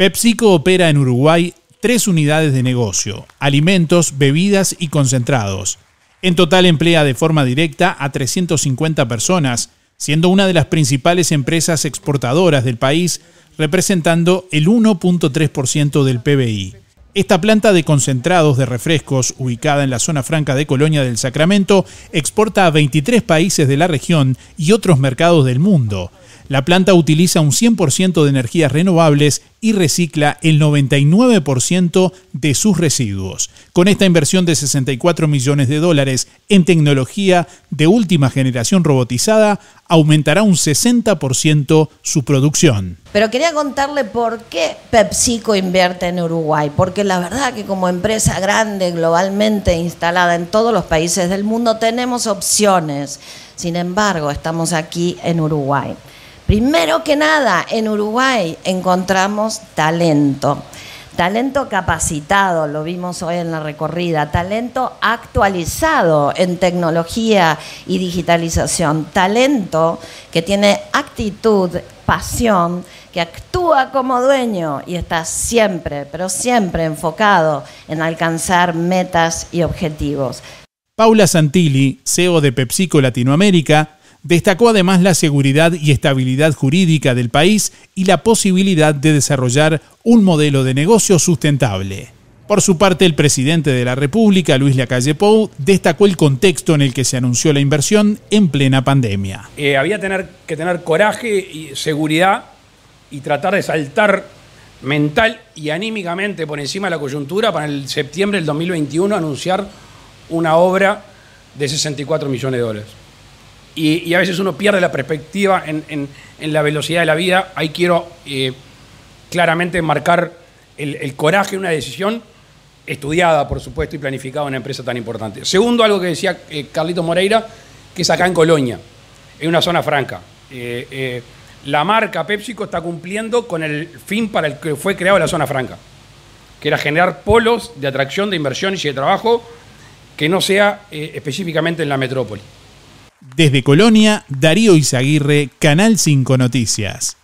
PepsiCo opera en Uruguay tres unidades de negocio, alimentos, bebidas y concentrados. En total emplea de forma directa a 350 personas, siendo una de las principales empresas exportadoras del país, representando el 1.3% del PBI. Esta planta de concentrados de refrescos, ubicada en la zona franca de Colonia del Sacramento, exporta a 23 países de la región y otros mercados del mundo. La planta utiliza un 100% de energías renovables y recicla el 99% de sus residuos. Con esta inversión de 64 millones de dólares en tecnología de última generación robotizada, aumentará un 60% su producción. Pero quería contarle por qué PepsiCo invierte en Uruguay, porque la verdad que como empresa grande, globalmente instalada en todos los países del mundo, tenemos opciones. Sin embargo, estamos aquí en Uruguay. Primero que nada, en Uruguay encontramos talento. Talento capacitado, lo vimos hoy en la recorrida, talento actualizado en tecnología y digitalización, talento que tiene actitud, pasión, que actúa como dueño y está siempre, pero siempre enfocado en alcanzar metas y objetivos. Paula Santilli, CEO de PepsiCo Latinoamérica, Destacó además la seguridad y estabilidad jurídica del país y la posibilidad de desarrollar un modelo de negocio sustentable. Por su parte, el presidente de la República, Luis Lacalle Pou, destacó el contexto en el que se anunció la inversión en plena pandemia. Eh, había tener, que tener coraje y seguridad y tratar de saltar mental y anímicamente por encima de la coyuntura para el septiembre del 2021 anunciar una obra de 64 millones de dólares y, a veces uno pierde la perspectiva en, la velocidad de la vida. Ahí quiero eh, claramente marcar el, coraje de una decisión estudiada, por supuesto, y planificada en una empresa tan importante. Segundo, algo que decía eh, Carlito Moreira, que es acá en Colonia, en una zona franca. Eh, la marca PepsiCo está cumpliendo con el fin para el que fue creado la zona franca, que era generar polos de atracción, de inversión y de trabajo que no sea específicamente en la metrópoli. Desde Colonia, Darío Izaguirre, Canal 5 Noticias.